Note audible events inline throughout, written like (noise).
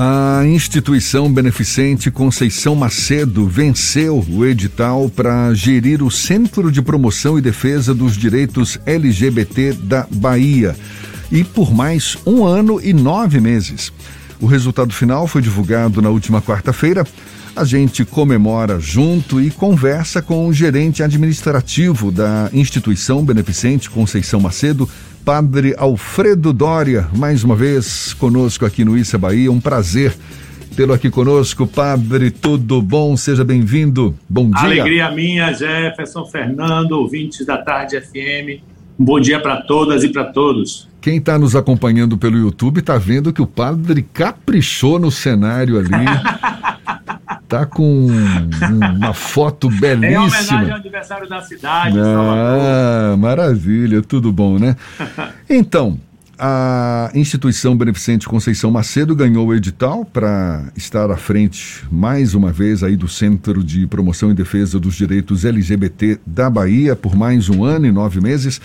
A instituição beneficente Conceição Macedo venceu o edital para gerir o Centro de Promoção e Defesa dos Direitos LGBT da Bahia e por mais um ano e nove meses. O resultado final foi divulgado na última quarta-feira. A gente comemora junto e conversa com o gerente administrativo da instituição beneficente Conceição Macedo, Padre Alfredo Dória, mais uma vez conosco aqui no Issa Bahia. Um prazer tê-lo aqui conosco. Padre, tudo bom? Seja bem-vindo. Bom dia. Alegria minha, Jefferson Fernando, ouvintes da Tarde FM. Um bom dia para todas e para todos. Quem está nos acompanhando pelo YouTube está vendo que o padre caprichou no cenário ali. (laughs) Tá com uma foto belíssima. (laughs) É homenagem ao aniversário da cidade. Ah, maravilha, tudo bom, né? (laughs) Então, a instituição beneficente Conceição Macedo ganhou o edital para estar à frente mais uma vez aí do Centro de Promoção e Defesa dos Direitos LGBT da Bahia por mais um ano e nove meses.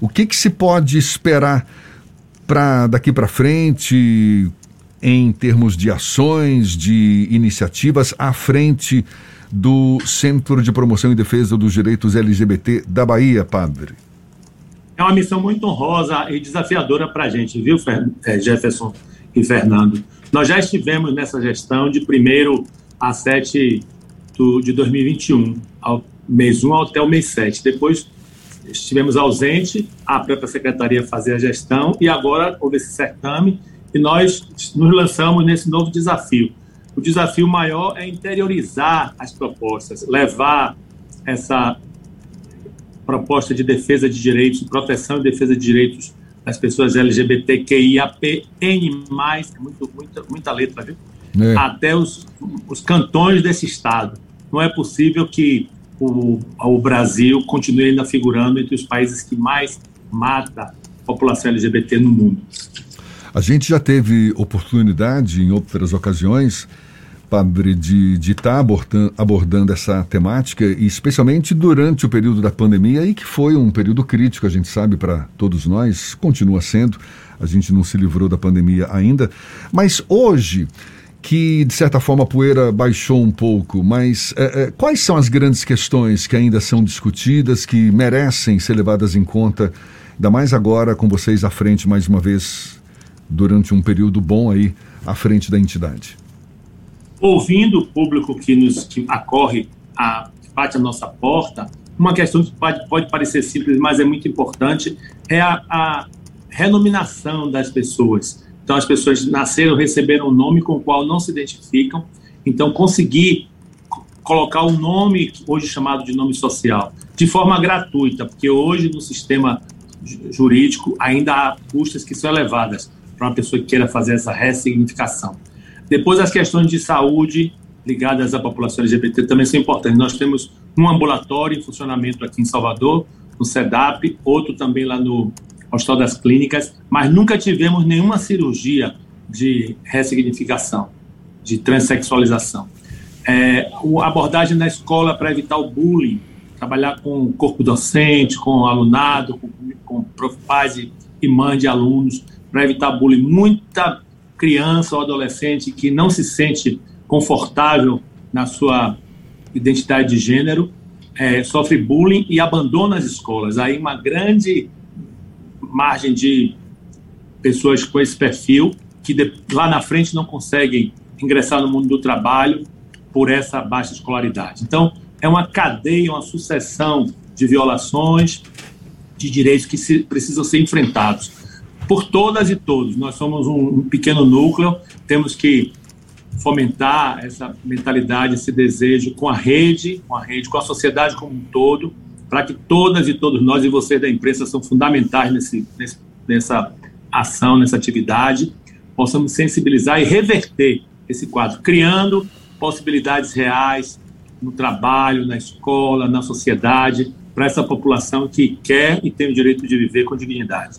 O que, que se pode esperar para daqui para frente? Em termos de ações, de iniciativas à frente do Centro de Promoção e Defesa dos Direitos LGBT da Bahia, padre? É uma missão muito honrosa e desafiadora para a gente, viu, é, Jefferson e Fernando? Nós já estivemos nessa gestão de 1 a 7 de 2021, ao mês 1 até o mês 7. Depois estivemos ausentes, a própria secretaria fazia a gestão e agora houve esse certame e nós nos lançamos nesse novo desafio. O desafio maior é interiorizar as propostas, levar essa proposta de defesa de direitos, proteção e defesa de direitos das pessoas LGBTQIAPN+, é muito, muita, muita letra, viu? É. Até os, os cantões desse estado. Não é possível que o, o Brasil continue ainda figurando entre os países que mais mata a população LGBT no mundo. A gente já teve oportunidade em outras ocasiões, padre, de estar tá abordando, abordando essa temática, e especialmente durante o período da pandemia, e que foi um período crítico, a gente sabe, para todos nós, continua sendo, a gente não se livrou da pandemia ainda, mas hoje que de certa forma a poeira baixou um pouco, mas é, é, quais são as grandes questões que ainda são discutidas, que merecem ser levadas em conta, ainda mais agora com vocês à frente mais uma vez durante um período bom aí à frente da entidade? Ouvindo o público que nos que acorre, a, bate a nossa porta, uma questão que pode, pode parecer simples, mas é muito importante, é a, a renominação das pessoas. Então, as pessoas nasceram, receberam um nome com o qual não se identificam, então conseguir colocar o um nome, hoje chamado de nome social, de forma gratuita, porque hoje no sistema jurídico ainda há custas que são elevadas para uma pessoa que queira fazer essa ressignificação. Depois, as questões de saúde ligadas à população LGBT também são importantes. Nós temos um ambulatório em funcionamento aqui em Salvador, no SEDAP, outro também lá no Hospital das Clínicas, mas nunca tivemos nenhuma cirurgia de ressignificação, de transexualização. É, a abordagem na escola para evitar o bullying, trabalhar com o corpo docente, com o alunado, com, com pais e, e mães de alunos, para evitar bullying. Muita criança ou adolescente que não se sente confortável na sua identidade de gênero é, sofre bullying e abandona as escolas. Aí uma grande margem de pessoas com esse perfil que de, lá na frente não conseguem ingressar no mundo do trabalho por essa baixa escolaridade. Então, é uma cadeia, uma sucessão de violações de direitos que se, precisam ser enfrentados por todas e todos. Nós somos um, pequeno núcleo, temos que fomentar essa mentalidade, esse desejo com a rede, com a rede, com a sociedade como um todo, para que todas e todos nós e vocês da imprensa são fundamentais nesse, nesse, nessa ação, nessa atividade, possamos sensibilizar e reverter esse quadro, criando possibilidades reais no trabalho, na escola, na sociedade, para essa população que quer e tem o direito de viver com dignidade.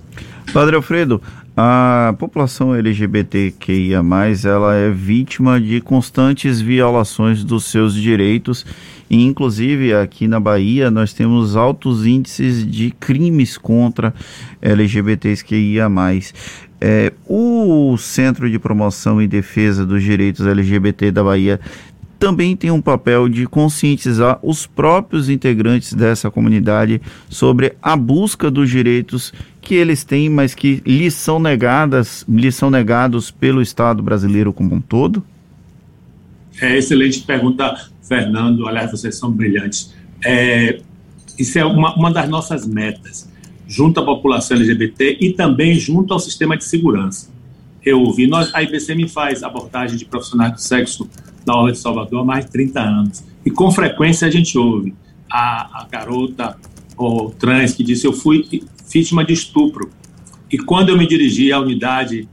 Padre Alfredo, a população LGBTQIA+, ela é vítima de constantes violações dos seus direitos e, inclusive, aqui na Bahia, nós temos altos índices de crimes contra LGBTQIA+. É, o Centro de Promoção e Defesa dos Direitos LGBT da Bahia também tem um papel de conscientizar os próprios integrantes dessa comunidade sobre a busca dos direitos que eles têm, mas que lhes são negadas, lhes são negados pelo Estado brasileiro como um todo? É excelente pergunta, Fernando. Aliás, vocês são brilhantes. É, isso é uma, uma das nossas metas, junto à população LGBT e também junto ao sistema de segurança. Eu ouvi, nós, a IBCM faz abordagem de profissionais do sexo na Orla de Salvador há mais de 30 anos. E com frequência a gente ouve a, a garota ou trans que disse: Eu fui vítima de estupro. E quando eu me dirigi à unidade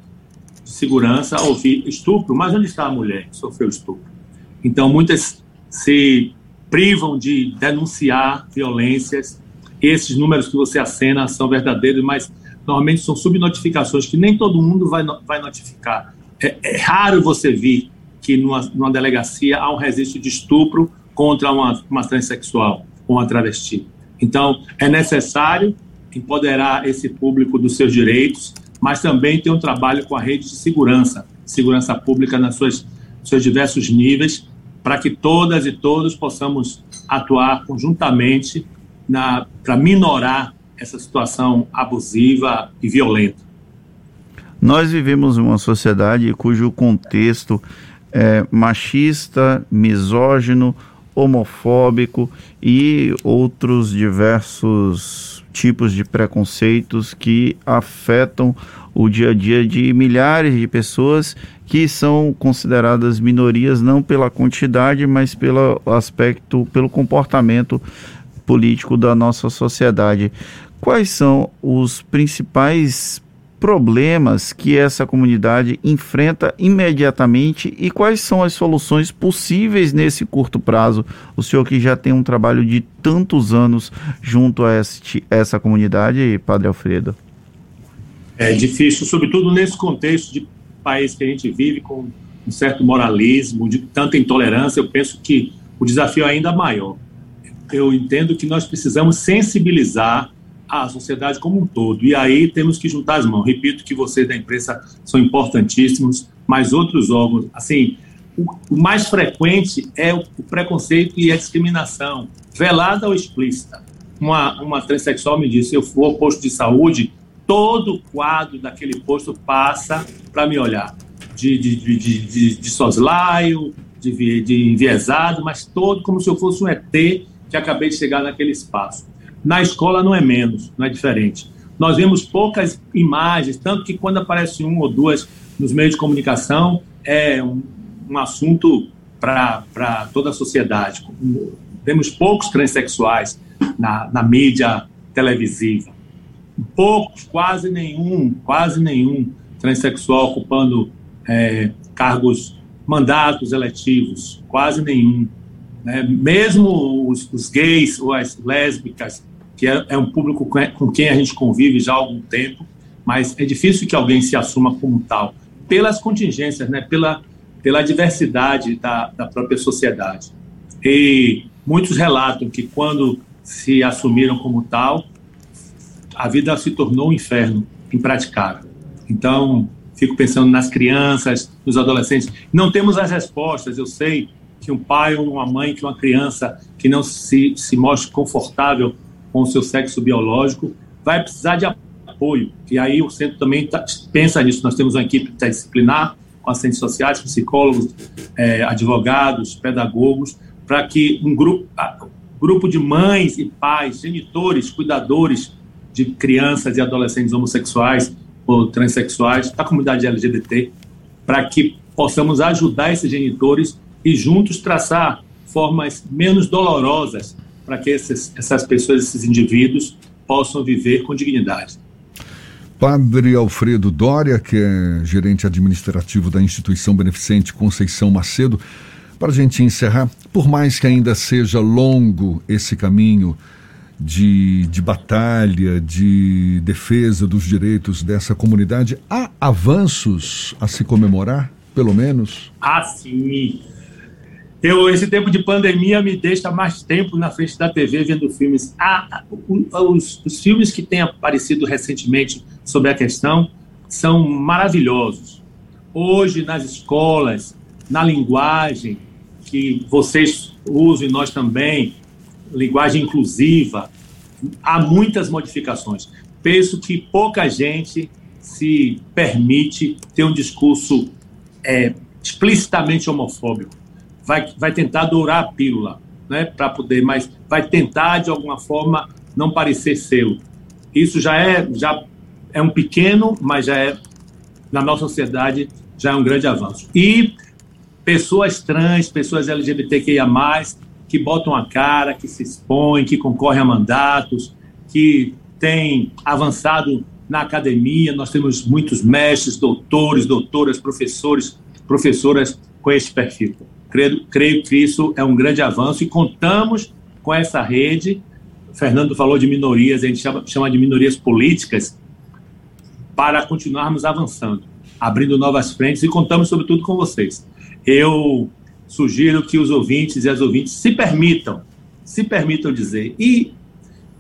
de segurança, ouvi estupro, mas onde está a mulher que sofreu estupro? Então, muitas se privam de denunciar violências. Esses números que você acena são verdadeiros, mas normalmente são subnotificações que nem todo mundo vai, vai notificar. É, é raro você vir que numa, numa, delegacia há um registro de estupro contra uma, uma transexual ou uma travesti. Então, é necessário empoderar esse público dos seus direitos, mas também ter um trabalho com a rede de segurança, segurança pública nas suas seus diversos níveis, para que todas e todos possamos atuar conjuntamente para minorar essa situação abusiva e violenta. Nós vivemos uma sociedade cujo contexto é machista, misógino, homofóbico e outros diversos tipos de preconceitos que afetam o dia a dia de milhares de pessoas que são consideradas minorias não pela quantidade, mas pelo aspecto, pelo comportamento político da nossa sociedade. Quais são os principais problemas que essa comunidade enfrenta imediatamente e quais são as soluções possíveis nesse curto prazo? O senhor que já tem um trabalho de tantos anos junto a este, essa comunidade, Padre Alfredo. É difícil, sobretudo nesse contexto de país que a gente vive com um certo moralismo, de tanta intolerância, eu penso que o desafio é ainda maior. Eu entendo que nós precisamos sensibilizar a sociedade como um todo. E aí temos que juntar as mãos. Repito que vocês da imprensa são importantíssimos, mas outros órgãos, assim, o, mais frequente é o, preconceito e a discriminação, velada ou explícita. Uma, uma transexual me disse: eu for ao posto de saúde, todo o quadro daquele posto passa para me olhar. De, de, de, de, de soslaio, de, de enviesado, mas todo como se eu fosse um ET que acabei de chegar naquele espaço. Na escola não é menos, não é diferente. Nós vemos poucas imagens, tanto que quando aparece um ou duas nos meios de comunicação, é um, um assunto para toda a sociedade. Vemos poucos transexuais na, na mídia televisiva. Poucos, quase nenhum, quase nenhum transexual ocupando é, cargos, mandatos eletivos, quase nenhum. Né? Mesmo os, os gays ou as lésbicas que é, é um público com quem a gente convive já há algum tempo, mas é difícil que alguém se assuma como tal, pelas contingências, né, pela, pela diversidade da, da própria sociedade. E muitos relatam que quando se assumiram como tal, a vida se tornou um inferno impraticável. Então, fico pensando nas crianças, nos adolescentes. Não temos as respostas. Eu sei que um pai ou uma mãe, que uma criança que não se, se mostre confortável com o seu sexo biológico, vai precisar de apoio. E aí o centro também tá, pensa nisso. Nós temos uma equipe interdisciplinar, com assistentes sociais, psicólogos, é, advogados, pedagogos, para que um grupo, grupo de mães e pais, genitores, cuidadores de crianças e adolescentes homossexuais ou transexuais, da comunidade LGBT, para que possamos ajudar esses genitores e juntos traçar formas menos dolorosas para que esses, essas pessoas, esses indivíduos, possam viver com dignidade. Padre Alfredo Dória, que é gerente administrativo da instituição beneficente Conceição Macedo, para a gente encerrar, por mais que ainda seja longo esse caminho de, de batalha, de defesa dos direitos dessa comunidade, há avanços a se comemorar, pelo menos? Ah, sim. Eu, esse tempo de pandemia me deixa mais tempo na frente da TV vendo filmes. Ah, os, os filmes que têm aparecido recentemente sobre a questão, são maravilhosos. Hoje, nas escolas, na linguagem que vocês usam e nós também, linguagem inclusiva, há muitas modificações. Penso que pouca gente se permite ter um discurso é, explicitamente homofóbico. Vai, vai tentar dourar a pílula, né, para poder, mas vai tentar de alguma forma não parecer seu. Isso já é, já é um pequeno, mas já é na nossa sociedade já é um grande avanço. E pessoas trans, pessoas LGBTQIA+, que botam a cara, que se expõem, que concorrem a mandatos, que têm avançado na academia. Nós temos muitos mestres, doutores, doutoras, professores, professoras com esse perfil. Creio, creio que isso é um grande avanço e contamos com essa rede. Fernando falou de minorias, a gente chama, chama de minorias políticas, para continuarmos avançando, abrindo novas frentes e contamos, sobretudo, com vocês. Eu sugiro que os ouvintes e as ouvintes se permitam, se permitam dizer. E,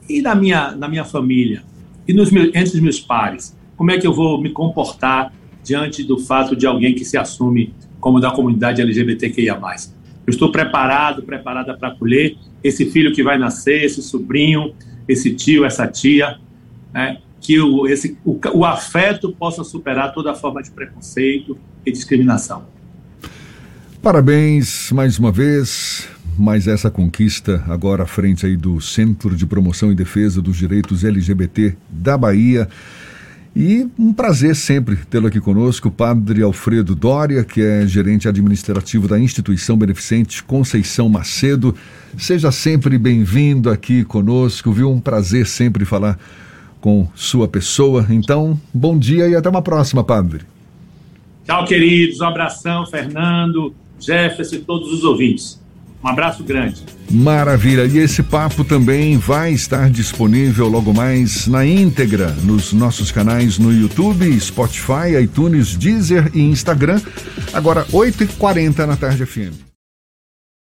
e na, minha, na minha família? E nos entre os meus pares? Como é que eu vou me comportar diante do fato de alguém que se assume como da comunidade LGBTQIA+. Eu estou preparado, preparada para acolher esse filho que vai nascer, esse sobrinho, esse tio, essa tia, né? que o, esse, o, o afeto possa superar toda forma de preconceito e discriminação. Parabéns mais uma vez. Mais essa conquista agora à frente aí do Centro de Promoção e Defesa dos Direitos LGBT da Bahia. E um prazer sempre tê-lo aqui conosco, o Padre Alfredo Dória, que é gerente administrativo da instituição beneficente Conceição Macedo. Seja sempre bem-vindo aqui conosco, viu? Um prazer sempre falar com sua pessoa. Então, bom dia e até uma próxima, Padre. Tchau, queridos. Um abração, Fernando, Jefferson e todos os ouvintes. Um abraço grande. Maravilha. E esse papo também vai estar disponível logo mais na íntegra nos nossos canais no YouTube, Spotify, iTunes, Deezer e Instagram. Agora, 8h40 na tarde FM.